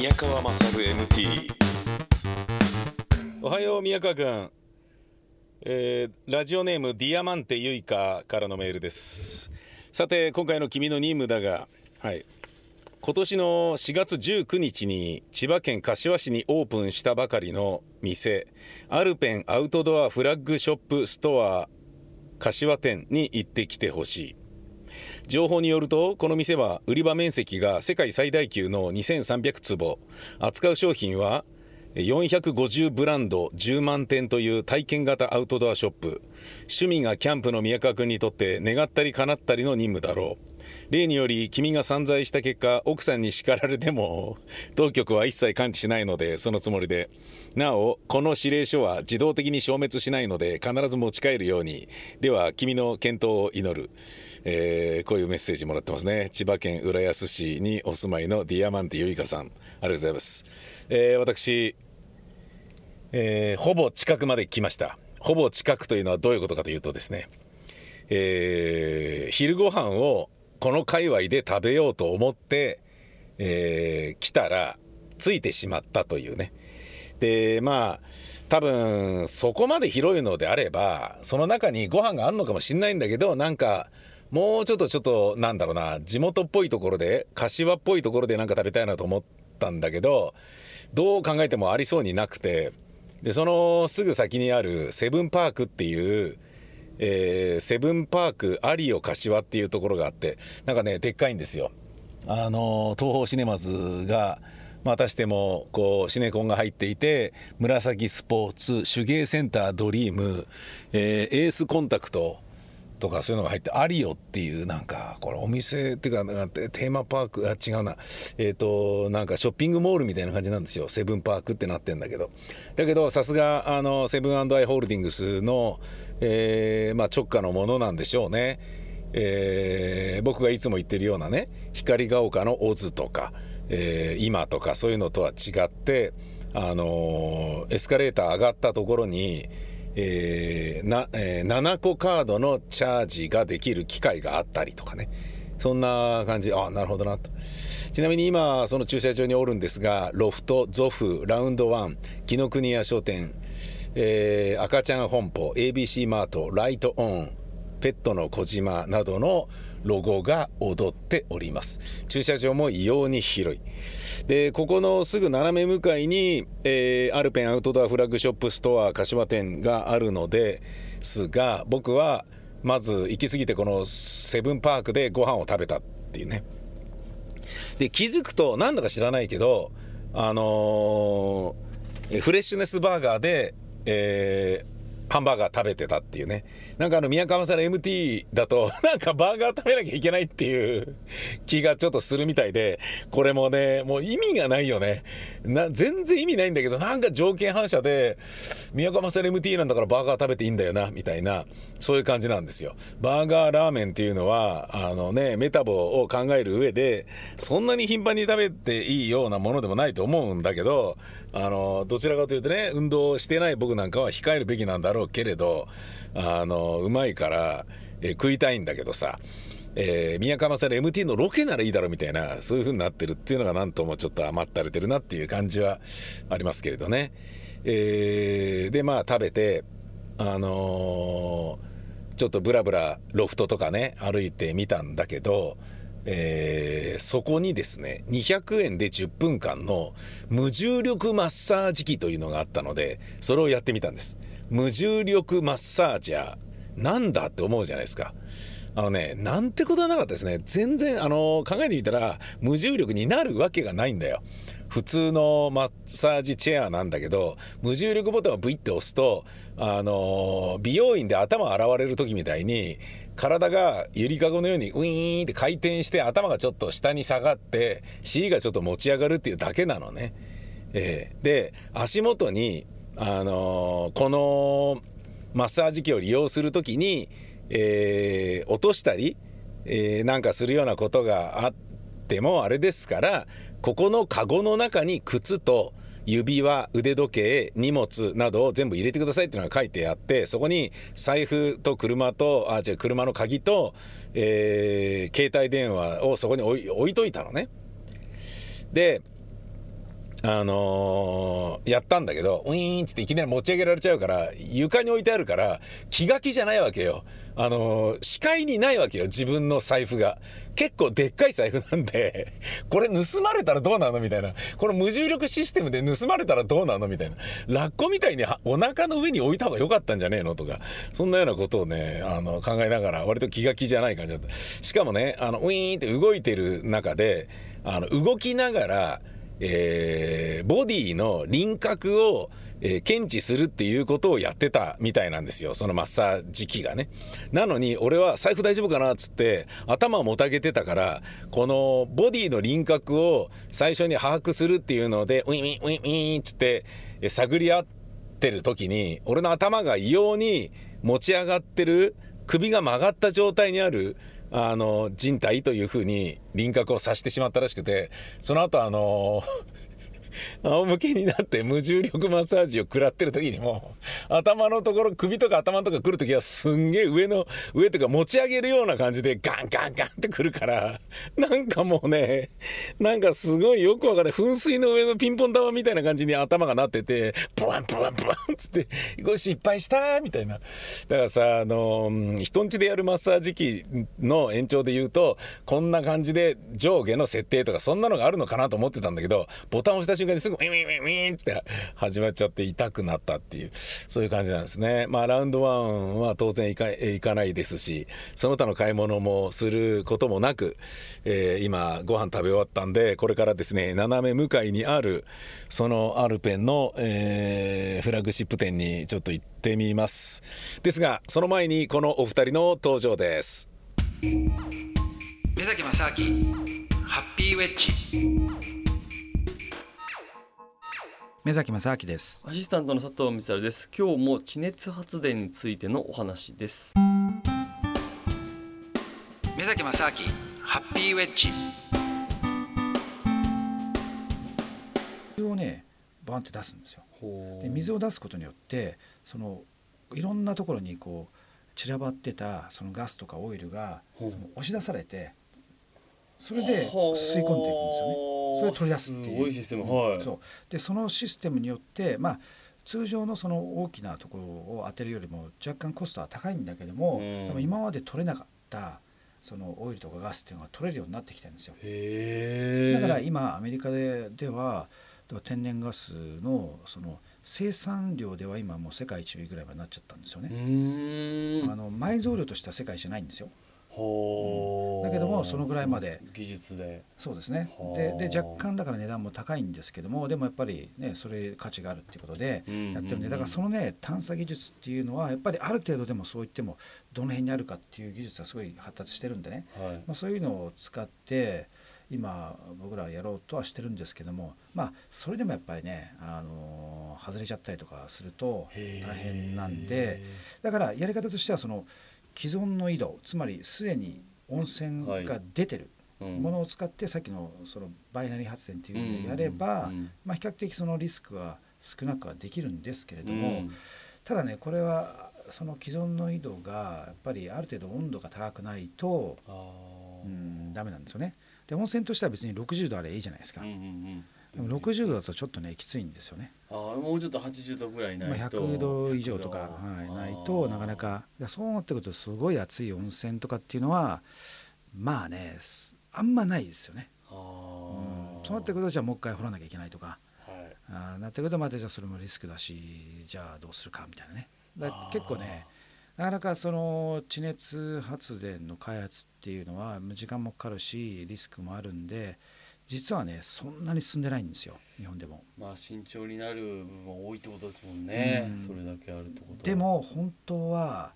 宮川勝 MT おはよう宮川君、えーラジオネームディアマンテユイカからのメールです。さて今回の君の任務だがはい。今年の4月19日に千葉県柏市にオープンしたばかりの店アルペンアウトドアフラッグショップストア柏店に行ってきてほしい。情報によるとこの店は売り場面積が世界最大級の2300坪。扱う商品は450ブランド10万点という体験型アウトドアショップ。趣味がキャンプの宮川君にとって願ったり叶ったりの任務だろう。例により君が散財した結果奥さんに叱られても 当局は一切管理しないのでそのつもりで。なおこの指令書は自動的に消滅しないので必ず持ち帰るように。では君の健闘を祈る。えーこういうメッセージもらってますね。千葉県浦安市にお住まいのディアマンティユイカさん。ありがとうございます、えー私、えーほぼ近くまで来ました。ほぼ近くというのはどういうことかというとですね。えー昼ご飯をこの界隈で食べようと思って、えー来たらついてしまったというね。でまあ多分そこまで広いのであればその中にご飯があるのかもしれないんだけどなんかもうちょっとちょっとなんだろうな地元っぽいところで柏っぽいところでなんか食べたいなと思ったんだけどどう考えてもありそうになくてでそのすぐ先にあるセブンパークっていうえーセブンパークアリオ柏っていうところがあってなんかねでっかいんですよ。あの東宝シネマズがまたしてもこうシネコンが入っていて紫スポーツ手芸センタードリーム、えーエースコンタクトとかそういうのが入ってアリオっていうなんかこれお店っていうかなんかテーマパークあ違うな。えっ、となんかショッピングモールみたいな感じなんですよ。セブンパークってなってんだけど。だけどさすがあのセブンアイ・ホールディングスの、えーまあ、直下のものなんでしょうね。えー僕がいつも言ってるようなね光が丘のオズとか、えー今とかそういうのとは違って、あのエスカレーター上がったところに、えーなえー7個カードのチャージができる機会があったりとかね。そんな感じ。あなるほどなと。ちなみに今その駐車場におるんですがロフトゾフラウンドワン紀ノ国屋書店、えー赤ちゃん本舗 ABC マートライトオンペットの小島などのロゴが踊っております。駐車場も異様に広い。でここのすぐ斜め向かいに、えーアルペンアウトドアフラッグショップストア柏店があるのですが僕はまず行き過ぎてこのセブンパークでご飯を食べたっていうね。で気づくとなんだか知らないけどあのーフレッシュネスバーガーで、えーハンバーガー食べてたっていうね。なんかあの宮川さんの MT だと なんかバーガー食べなきゃいけないっていう気がちょっとするみたいでこれもねもう意味がないよね。な全然意味ないんだけどなんか条件反射で宮川さんの MT なんだからバーガー食べていいんだよなみたいなそういう感じなんですよ。バーガーラーメンっていうのはあのねメタボを考える上でそんなに頻繁に食べていいようなものでもないと思うんだけどあのどちらかというとね運動してない僕なんかは控えるべきなんだろうけれどあのうまいから、えー食いたいんだけどさ、えー宮川さんの MT のロケならいいだろうみたいなそういう風になってるっていうのがなんともちょっと余ったれてるなっていう感じはありますけれどね。えーでまあ食べてあのーちょっとブラブラロフトとかね歩いてみたんだけど、えーそこにですね200円で10分間の無重力マッサージ機というのがあったのでそれをやってみたんです。無重力マッサージャー。なんだって思うじゃないですか。あのねなんてことはなかったですね。全然あの考えてみたら無重力になるわけがないんだよ。普通のマッサージチェアなんだけど無重力ボタンをブイって押すとあの美容院で頭洗われる時みたいに体がゆりかごのようにウィーンって回転して頭がちょっと下に下がって尻がちょっと持ち上がるっていうだけなのね。えーで足元に、あのこのマッサージ機を利用する時に、えー落としたり、えなんかするようなことがあってもあれですからここのカゴの中に靴と指輪腕時計荷物などを全部入れてくださいっていうのが書いてあってそこに財布と車とあ違う車の鍵と、えー携帯電話をそこに置いといたのね。であのーやったんだけどウィーンっつっていきなり持ち上げられちゃうから床に置いてあるから気が気じゃないわけよ。あのー視界にないわけよ自分の財布が。結構でっかい財布なんでこれ盗まれたらどうなのみたいな。この無重力システムで盗まれたらどうなのみたいな。ラッコみたいにお腹の上に置いた方が良かったんじゃねえのとかそんなようなことをねあの考えながら割と気が気じゃない感じだった。しかもねあのウィーンって動いてる中であの動きながらえーボディの輪郭を、えー検知するっていうことをやってたみたいなんですよ。そのマッサージ機がね。なのに俺は財布大丈夫かな？っつって頭をもたげてたからこのボディの輪郭を最初に把握するっていうのでウィンウィンウィンウィンっつって探り合ってる時に俺の頭が異様に持ち上がってる首が曲がった状態にあるあの人体というふうに輪郭をさしてしまったらしくてその後あの仰向けになって無重力マッサージを食らってる時にも頭のところ首とか頭とか来る時はすんげえ上の上とか持ち上げるような感じでガンガンガンってくるからなんかもうねなんかすごいよくわかん噴水の上のピンポン玉みたいな感じに頭がなっててブワンブワンブワンっつってこれ失敗したみたいな。だからさあの人んちでやるマッサージ機の延長で言うとこんな感じで上下の設定とかそんなのがあるのかなと思ってたんだけどボタンを押した瞬間にすぐウィンウィンウィンウィンって始まっちゃって痛くなったっていうそういう感じなんですね。まあラウンドワンは当然行か行かないですしその他の買い物もすることもなく、えー今ご飯食べ終わったんでこれからですね斜め向かいにあるそのアルペンの、えーフラッグシップ店にちょっと行ってみます。ですがその前にこのお二人の登場です。目崎正明ハッピーウェッジ。目崎正明ですアシスタントの佐藤光です。今日も地熱発電についてのお話です。目崎正明ハッピーウェッジ水をねバンって出すんですよ。で水を出すことによってそのいろんなところにこう散らばってたそのガスとかオイルが押し出されてそれで吸い込んでいくんですよね。それを取り出すっていうすごいシステム。はい。そうでそのシステムによってまあ通常のその大きなところを当てるよりも若干コストは高いんだけども、うんでも今まで取れなかったそのオイルとかガスっていうのが取れるようになってきたんですよ。だから今アメリカででは天然ガスのその生産量では今もう世界一位ぐらいまでなっちゃったんですようね。あの埋蔵量としては世界一じゃないんですよ。ほう。だけどもそのぐらいまで技術で。そうですねは。あでで若干だから値段も高いんですけどもでもやっぱりねそれ価値があるっていうことでうんやってるんでだからそのね探査技術っていうのはやっぱりある程度でもそう言ってもどの辺にあるかっていう技術はすごい発達してるんでね。はい。まあ、そういうのを使って今僕らはやろうとはしてるんですけどもまあそれでもやっぱりね、あのー外れちゃったりとかすると大変なんでだからやり方としてはその既存の井戸つまりすでに温泉が出てるうん。ものを使ってさっきのそのバイナリー発電っていうのをやれば、まあ、比較的そのリスクは少なくはできるんですけれども、うん。ただねこれはその既存の井戸がやっぱりある程度温度が高くないとうんダメなんですよね。で温泉としては別に60度あればいいじゃないですか、うんうんうん。でも60度だとちょっとねきついんですよね、あーもうちょっと80度ぐらいまあ、ないと。100度以上とか、は100い、度ないとなかな。か。そうなってくるとすごい熱い温泉とかっていうのはまあねすあんまないですよね、うん。そうなってくるとじゃあもう一回掘らなきゃいけないとか。はい。あーなってくるとまたじゃあそれもリスクだしじゃあどうするかみたいなね。だ結構ねなかなかその地熱発電の開発っていうのは時間もかかるしリスクもあるんで実はねそんなに進んでないんですよ日本でも。まあ慎重になる部分も多いってことですもんね。うんそれだけあるってことは。でも本当は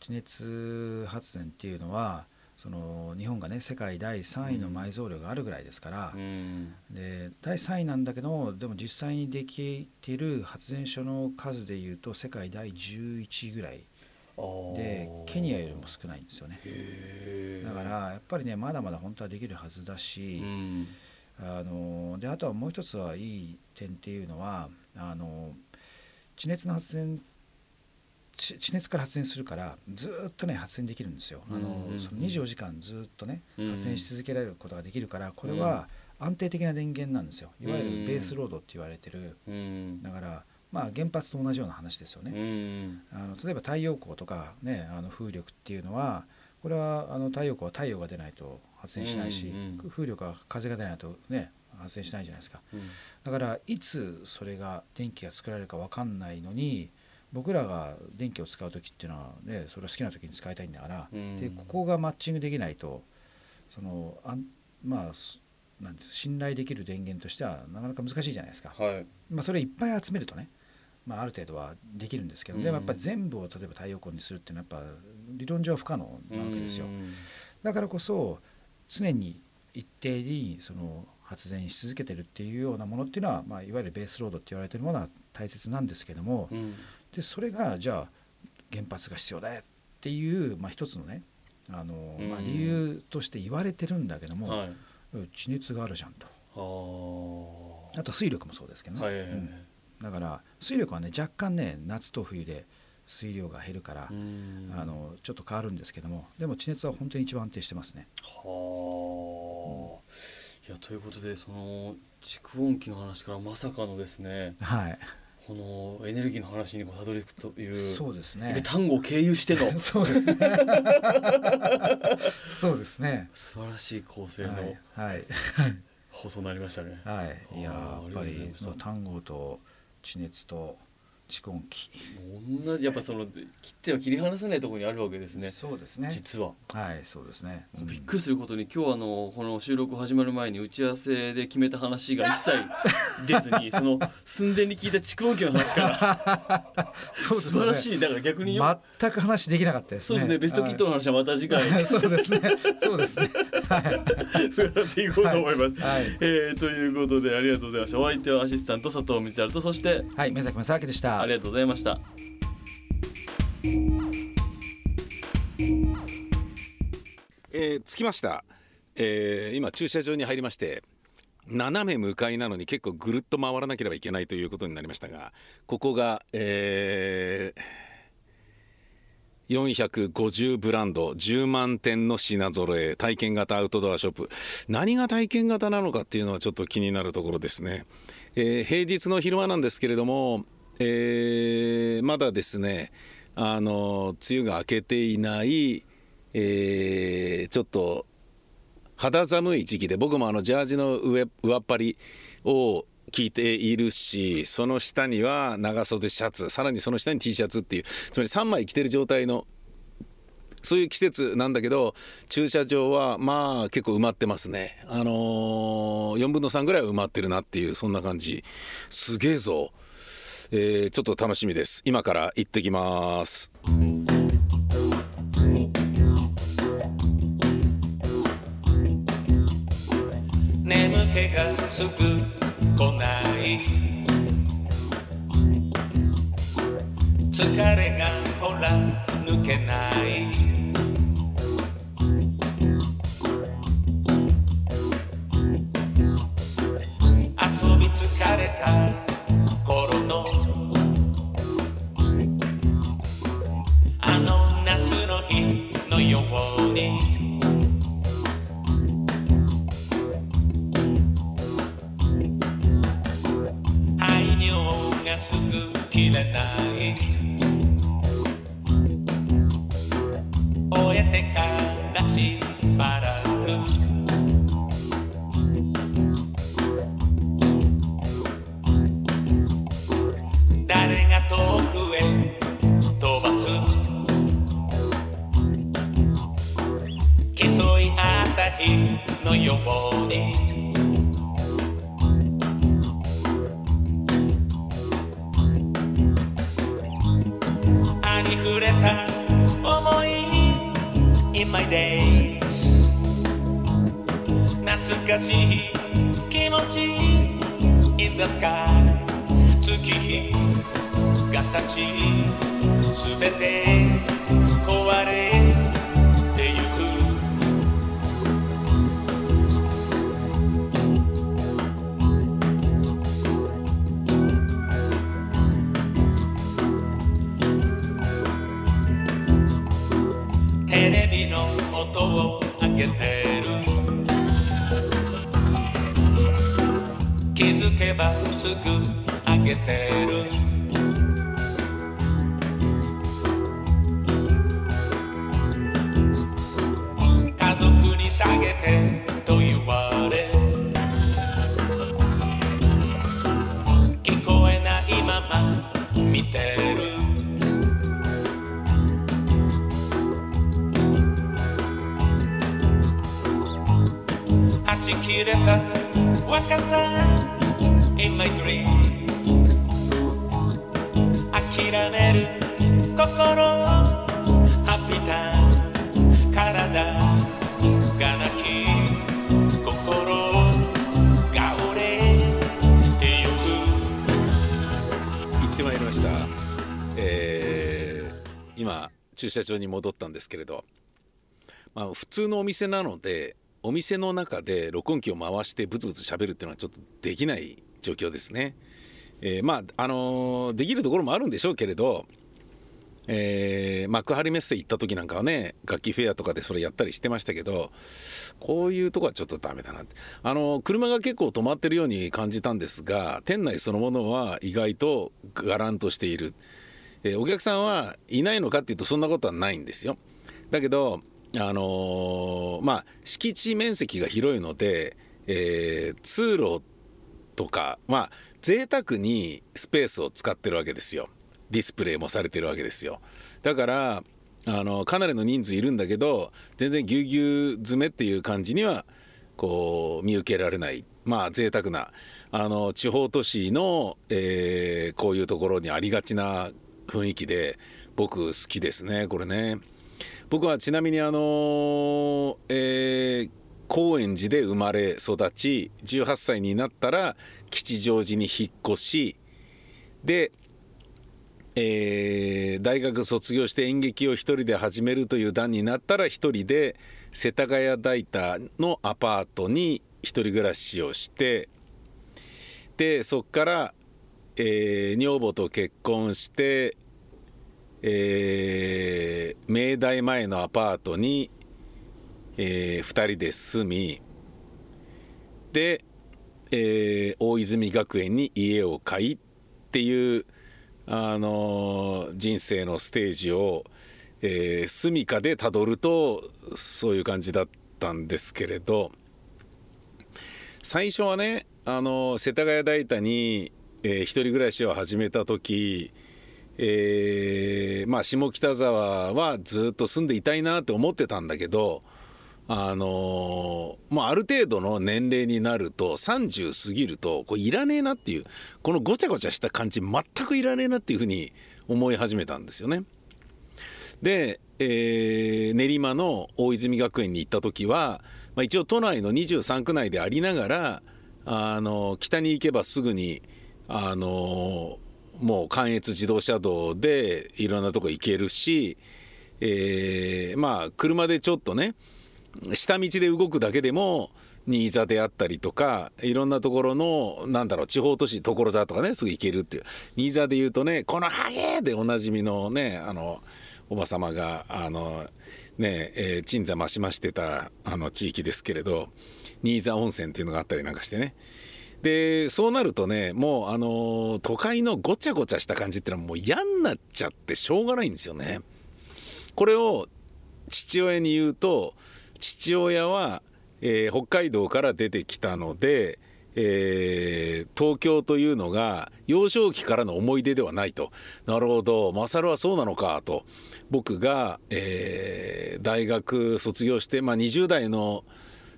地熱発電っていうのはその日本がね世界第3位の埋蔵量があるぐらいですから、うん。で第3位なんだけどでも実際にできている発電所の数でいうと世界第11位ぐらいでケニアよりも少ないんですよねだからやっぱりねまだまだ本当はできるはずだし、うんあのであとはもう一つはいい点っていうのはあの地熱の発電地地熱から発電するからずーっとね発電できるんですよ。あうんうんうん。のその24時間ずーっとねうん発電し続けられることができるからこれは安定的な電源なんですよ。いわゆうん。るベースロードって言われてる。うん。だからまあ原発と同じような話ですよね、うん。あの例えば太陽光とか、ね、あの風力っていうのはこれはあの太陽光は太陽が出ないと発電しないし、うんうん風力は風が出ないと、ね、発電しないじゃないですか。うん。だからいつそれが電気が作られるか分かんないのに僕らが電気を使う時っていうのは、ね、それを好きな時に使いたいんだから、うん。でここがマッチングできないとそのあんまあすなんです信頼できる電源としてはなかなか難しいじゃないですか。はい。まあ、それいっぱい集めるとね、まあ、ある程度はできるんですけど、うん。でもやっぱり全部を例えば太陽光にするっていうのはやっぱ理論上不可能なわけですよ、うん。だからこそ常に一定にその発電し続けてるっていうようなものっていうのは、まあ、いわゆるベースロードって言われてるものは大切なんですけども、うん。でそれがじゃあ原発が必要だよっていう、まあ、一つのねあの、まあ、うん理由として言われてるんだけども、はい。地熱があるじゃんと。ああと水力もそうですけどね、はいはいはい。うん。だから水力はね若干ね夏と冬で水量が減るから、うん。あのちょっと変わるんですけどもでも地熱は本当に一番安定してますね。はあ、いやということでその蓄音機の話からまさかのですねはい。このエネルギーの話にたどり着くというそうですでね単語を経由しての。そうですね。そうですね。素晴らしい構成のはい。はい、放送になりましたね。はい、いややっぱり単語と地熱と蓄音機、同じやっぱその切っては切り離せないところにあるわけですね。そうですね。実は。はいそうですね、うん。びっくりすることに今日あのこの収録始まる前に打ち合わせで決めた話が一切出ずに その寸前に聞いた蓄音機の話から。そうね。素晴らしい。だから逆によ。全く話できなかったですね。そうですね。ベストキットの話はまた次回。はい。そうですね。そうですね。はい。伺っていこうと思います。はい。えーということでありがとうございました。お相手はアシスタント佐藤光晴とそしてはい。目崎正明でしたありがとうございました。えー着きました、えー今駐車場に入りまして斜め向かいなのに結構ぐるっと回らなければいけないということになりましたがここが、えー450ブランド10万点の品揃え体験型アウトドアショップ。何が体験型なのかっていうのはちょっと気になるところですね、えー平日の昼間なんですけれども、えーまだですねあの梅雨が明けていない、えーちょっと肌寒い時期で僕もあのジャージの上上っ張りを着ているしその下には長袖シャツさらにその下に T シャツっていうつまり3枚着てる状態のそういう季節なんだけど駐車場はまあ結構埋まってますね。あのー、4分の3ぐらい埋まってるなっていうそんな感じ。すげえぞ、えーちょっと楽しみです。今から行ってきます。眠気がすぐ来ない。疲れがほら抜けない。遊び疲れた。に排尿がすぐ切れない。終えてからしのように。ありふれた思い In my days 懐かしい気持ち In the sky 月日が立ちすべて。をあげてる」「気づけばすぐあげてる」若さ In my dream. 諦める心。ハッピーターン。体が泣き心が折れてゆく。行ってまいりました、えー今駐車場に戻ったんですけれど、まあ、普通のお店なのでお店の中で録音機を回してブツブツ喋るっていうのはちょっとできない状況ですね。えーまああのーできるところもあるんでしょうけれど、えー幕張メッセ行った時なんかはね楽器フェアとかでそれやったりしてましたけどこういうとこはちょっとダメだなって。あのー車が結構止まってるように感じたんですが店内そのものは意外とがらんとしている、えお客さんはいないのかっていうとそんなことはないんですよ。だけどあのーまあ敷地面積が広いので、えー通路とかまあ贅沢にスペースを使ってるわけですよ。ディスプレイもされてるわけですよ。だからあのかなりの人数いるんだけど全然ぎゅうぎゅう詰めっていう感じにはこう見受けられない。まあ贅沢なあの地方都市の、えーこういうところにありがちな雰囲気で僕好きですねこれね。僕はちなみにあのえー高円寺で生まれ育ち18歳になったら吉祥寺に引っ越しで、えー大学卒業して演劇を一人で始めるという段になったら一人で世田谷代田のアパートに一人暮らしをしてでそっから、えー女房と結婚して、えー明大前のアパートに、え2人で住みで、えー大泉学園に家を買いっていう、あのー人生のステージを、えー、住処でたどるとそういう感じだったんですけれど最初はね、あのー世田谷代田に、えー一人暮らしを始めた時えーまあ下北沢はずっと住んでいたいなって思ってたんだけどあのーまあある程度の年齢になると30過ぎるとこれいらねえなっていうこのごちゃごちゃした感じ全くいらねえなっていうふうに思い始めたんですよね。で、えー練馬の大泉学園に行った時は、まあ、一応都内の23区内でありながらあの北に行けばすぐにあのもう関越自動車道でいろんなとこ行けるし、えーまあ車でちょっとね下道で動くだけでも新座であったりとかいろんなところのなんだろう地方都市所沢とかねすぐ行けるっていう新座で言うとね「このハゲ!」でおなじみのねあのおば様があのねえー鎮座増しましてたあの地域ですけれど新座温泉っていうのがあったりなんかしてねでそうなるとねもうあの都会のごちゃごちゃした感じってのはもう嫌になっちゃってしょうがないんですよね。これを父親に言うと父親は、えー北海道から出てきたので、えー東京というのが幼少期からの思い出ではないと。なるほど勝はそうなのかと。僕が、えー大学卒業して、まあ、20代の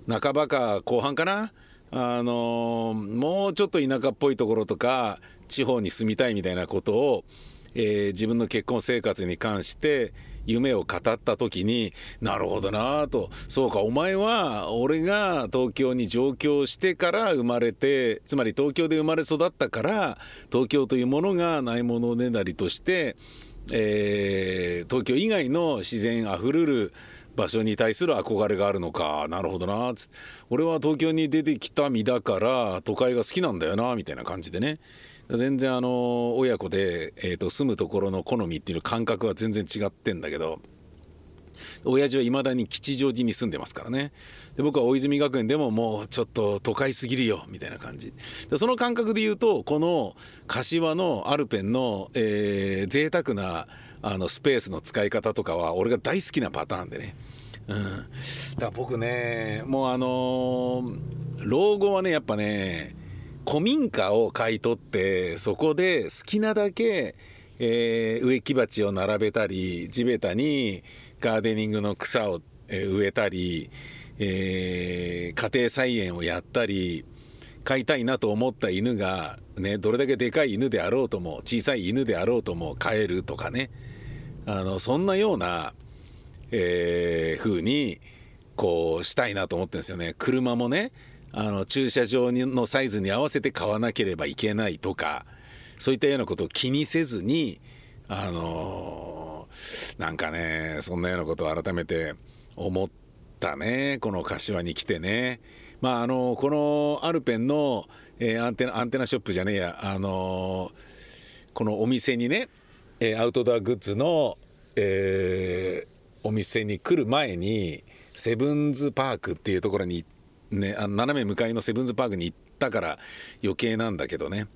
半ばか後半かな。あのもうちょっと田舎っぽいところとか地方に住みたいみたいなことを、えー自分の結婚生活に関して夢を語った時になるほどなとそうかお前は俺が東京に上京してから生まれてつまり東京で生まれ育ったから東京というものがないものねだりとして、えー東京以外の自然あふれる場所に対する憧れがあるのか。なるほどな。つって。俺は東京に出てきた身だから都会が好きなんだよなみたいな感じでね。全然あの親子で、えーと住むところの好みっていう感覚は全然違ってんだけど。親父はいまだに吉祥寺に住んでますからね。で僕は大泉学園でももうちょっと都会すぎるよみたいな感じ。でその感覚で言うとこの柏のアルペンの、えー、贅沢なあのスペースの使い方とかは俺が大好きなパターンでね。うん、だから僕ねもうあのー老後はねやっぱね古民家を買い取ってそこで好きなだけ、えー植木鉢を並べたり地べたにガーデニングの草を、え植えたり、えー家庭菜園をやったり飼いたいなと思った犬が、ね、どれだけでかい犬であろうとも小さい犬であろうとも飼えるとかね。あのそんなような、えー風にこうしたいなと思ってるんですよね。車もねあの駐車場のサイズに合わせて買わなければいけないとかそういったようなことを気にせずにあのーなんかねそんなようなことを改めて思ったね。この柏に来てね。まああのこのアルペンの、えーアンテナアンテナショップじゃねえや。あのーこのお店にね、えーアウトドアグッズの、えーお店に来る前にセブンズパークっていうところに、ね、あ斜め向かいのセブンズパークに行ったから余計なんだけどね。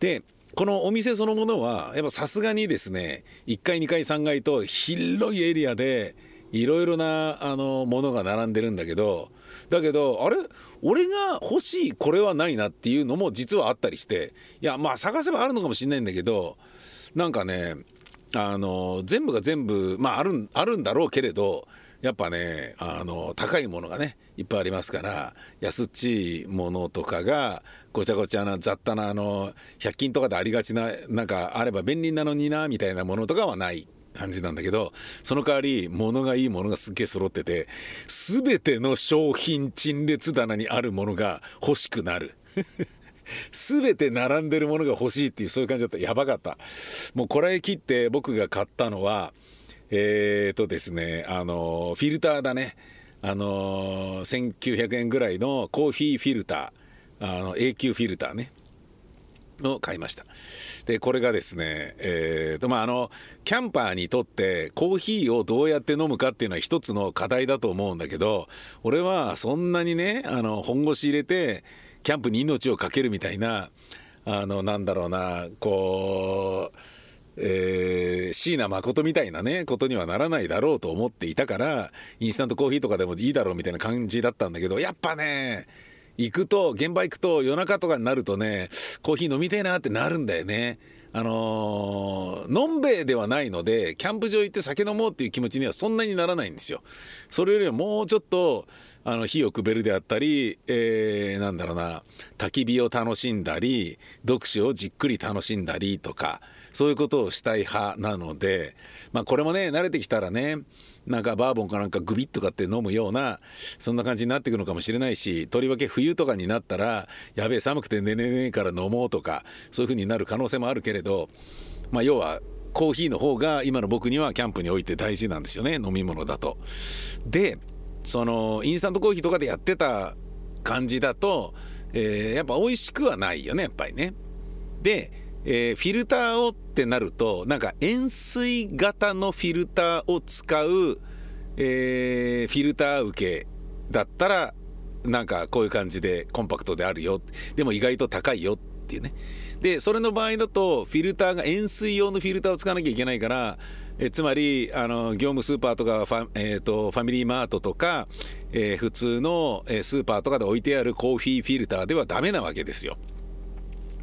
でこのお店そのものはやっぱさすがにですね1階2階3階と広いエリアでいろいろなあのものが並んでるんだけどだけどあれ？俺が欲しいこれはないなっていうのも実はあったりしていやまあ探せばあるのかもしれないんだけどなんかねあの全部が全部まああるあるんだろうけれどやっぱねあの高いものがねいっぱいありますから安っちいものとかがごちゃごちゃな雑多なあの100均とかでありがちななんかあれば便利なのになみたいなものとかはない感じなんだけどその代わり物がいいものがすっげえ揃ってて全ての商品陳列棚にあるものが欲しくなる。全て並んでるものが欲しいっていうそういう感じだった。やばかった。もうこれ切って僕が買ったのはえー、とですねあのフィルターだね。あの1900円ぐらいのコーヒーフィルター。あの永久フィルターね。を買いました。でこれがですねえーとまああのキャンパーにとってコーヒーをどうやって飲むかっていうのは一つの課題だと思うんだけど俺はそんなにねあの本腰入れてキャンプに命を懸けるみたいなあのなんだろうなこうえー椎名誠みたいなねことにはならないだろうと思っていたからインスタントコーヒーとかでもいいだろうみたいな感じだったんだけどやっぱね行くと現場行くと夜中とかになるとねコーヒー飲みてえなってなるんだよね。あのーのんべえではないのでキャンプ場行って酒飲もうっていう気持ちにはそんなにならないんですよ。それよりはもうちょっとあの火をくべるであったり、えーなんだろうな焚き火を楽しんだり読書をじっくり楽しんだりとかそういうことをしたい派なのでまあこれもね慣れてきたらねなんかバーボンかなんかグビッとかって飲むようなそんな感じになっていくのかもしれないしとりわけ冬とかになったらやべえ寒くて寝れねえから飲もうとかそういう風になる可能性もあるけれどまあ要はコーヒーの方が今の僕にはキャンプにおいて大事なんですよね飲み物だと。でそのインスタントコーヒーとかでやってた感じだと、えーやっぱ美味しくはないよねやっぱりね。で、えーフィルターをってなるとなんか円錐型のフィルターを使う、えーフィルター受けだったらなんかこういう感じでコンパクトであるよ。でも意外と高いよっていうね。でそれの場合だとフィルターが円錐用のフィルターを使わなきゃいけないからえつまりあの業務スーパーとかファ,、えー、とファミリーマートとか、えー普通のスーパーとかで置いてあるコーヒーフィルターではダメなわけですよ。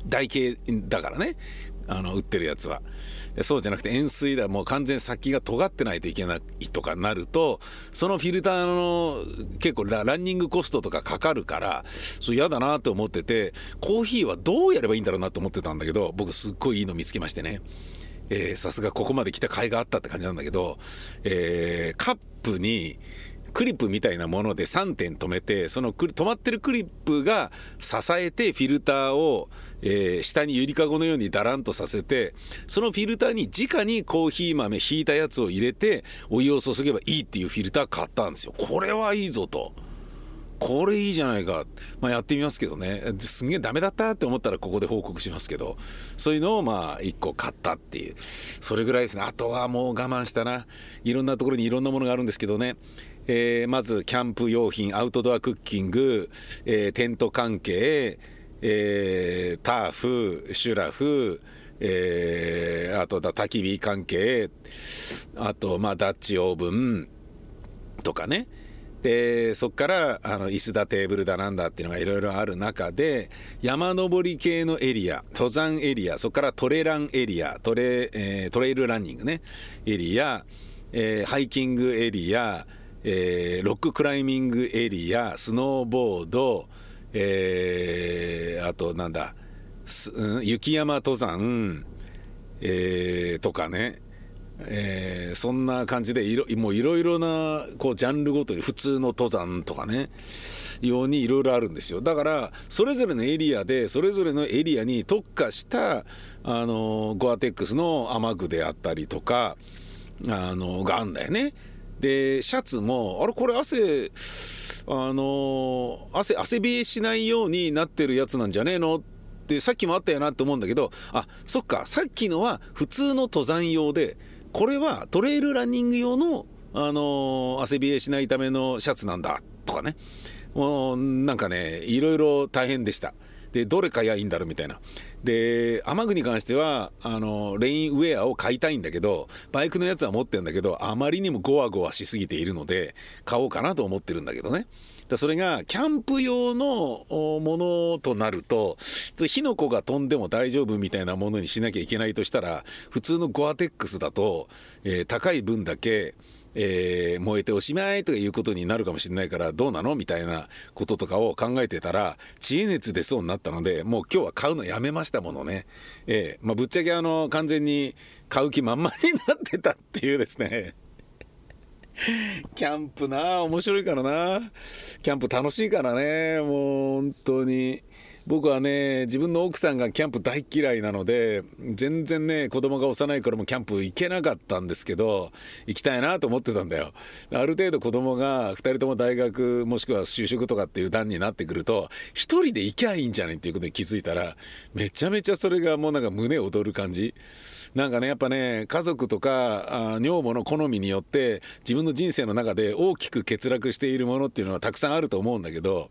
台形だからね。あの売ってるやつは。でそうじゃなくて円錐だもう完全に先が尖ってないといけないとかなるとそのフィルターの結構ランニングコストとかかかるからそう嫌だなと思っててコーヒーはどうやればいいんだろうなと思ってたんだけど僕すっごいいいの見つけましてね。さすがここまで来た甲斐があったって感じなんだけど、えーカップにクリップみたいなもので3点止めてその止まってるクリップが支えてフィルターを、えー下にゆりかごのようにだらんとさせてそのフィルターに直にコーヒー豆ひいたやつを入れてお湯を注げばいいっていうフィルター買ったんですよ。これはいいぞと。これいいじゃないか、まあ、やってみますけどね。すんげえダメだったって思ったらここで報告しますけど。そういうのをまあ1個買ったっていう。それぐらいですね。あとはもう我慢したな。いろんなところにいろんなものがあるんですけどね。えー、まずキャンプ用品アウトドアクッキング、えー、テント関係、えー、ターフシュラフえー、あとだ焚き火関係あとまあダッチオーブンとかね。でそこからあの椅子だテーブルだなんだっていうのがいろいろある中で山登り系のエリア登山エリアそこからトレランエリアトレ,、えー、トレイルランニングねエリア、えー、ハイキングエリア、えー、ロッククライミングエリアスノーボード、えー、あとなんだうん、雪山登山、えー、とかね、えー、そんな感じでいろもういろいろなこうジャンルごとに普通の登山とかね。ようにいろいろあるんですよ。だからそれぞれのエリアでそれぞれのエリアに特化したあのゴアテックスの雨具であったりとかあのがあるんだよね。でシャツもあれこれ汗あの汗汗冷えしないようになってるやつなんじゃねえの？ってさっきもあったよなって思うんだけどあそっかさっきのは普通の登山用でこれはトレイルランニング用の、あの、汗冷えしないためのシャツなんだとかね。もうなんかねいろいろ大変でした。でどれ買やいいんだろうみたいな。で雨具に関してはあのレインウェアを買いたいんだけどバイクのやつは持ってるんだけどあまりにもゴワゴワしすぎているので買おうかなと思ってるんだけどね。だそれがキャンプ用のものとなると火の粉が飛んでも大丈夫みたいなものにしなきゃいけないとしたら普通のゴアテックスだと、えー、高い分だけえー、燃えておしまいとかいうことになるかもしれないからどうなのみたいなこととかを考えてたら知恵熱出そうになったのでもう今日は買うのやめましたものね、えーまあ、ぶっちゃけあの完全に買う気満々になってたっていうですね。キャンプな面白いからな。キャンプ楽しいからねもう本当に。僕はね自分の奥さんがキャンプ大嫌いなので全然ね子供が幼い頃もキャンプ行けなかったんですけど行きたいなと思ってたんだよ。ある程度子供が2人とも大学もしくは就職とかっていう段になってくると1人で行きゃいいんじゃないっていうことに気づいたらめちゃめちゃそれがもうなんか胸躍る感じ。なんかねやっぱね家族とかあ女房の好みによって自分の人生の中で大きく欠落しているものっていうのはたくさんあると思うんだけど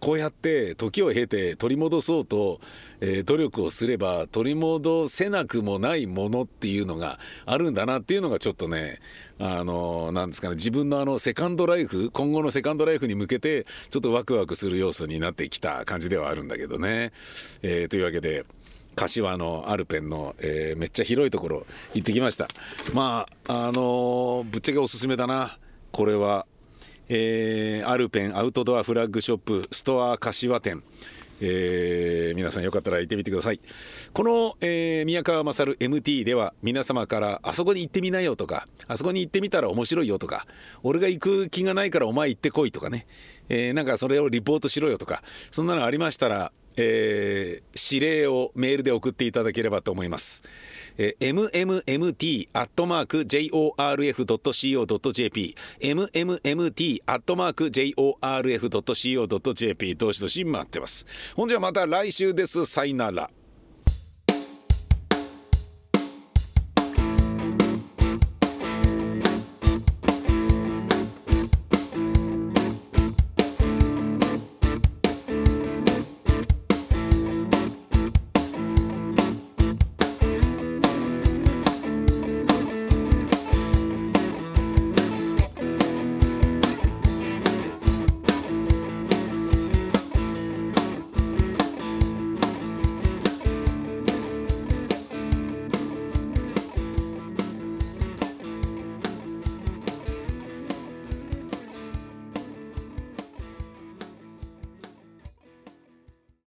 こうやって時を経て取り戻そうと、えー、努力をすれば取り戻せなくもないものっていうのがあるんだなっていうのがちょっとねあのなんですかね自分のあのセカンドライフ今後のセカンドライフに向けてちょっとワクワクする要素になってきた感じではあるんだけどね。えー、というわけで柏のアルペンの、えー、めっちゃ広いところ行ってきましたまああの、ぶっちゃけおすすめだなこれは、えー、アルペンアウトドアフラッグショップストア柏店。えー、皆さんよかったら行ってみてください。この、えー、宮川勝 MT では皆様からあそこに行ってみなよとかあそこに行ってみたら面白いよとか俺が行く気がないからお前行ってこいとかね、えー、なんかそれをリポートしろよとかそんなのありましたらえー、指令をメールで送っていただければと思います。えー、mmmt.jorf.co.jp mmmt.jorf.co.jp どしどし待ってます。ほんじゃまた来週です。さいなら。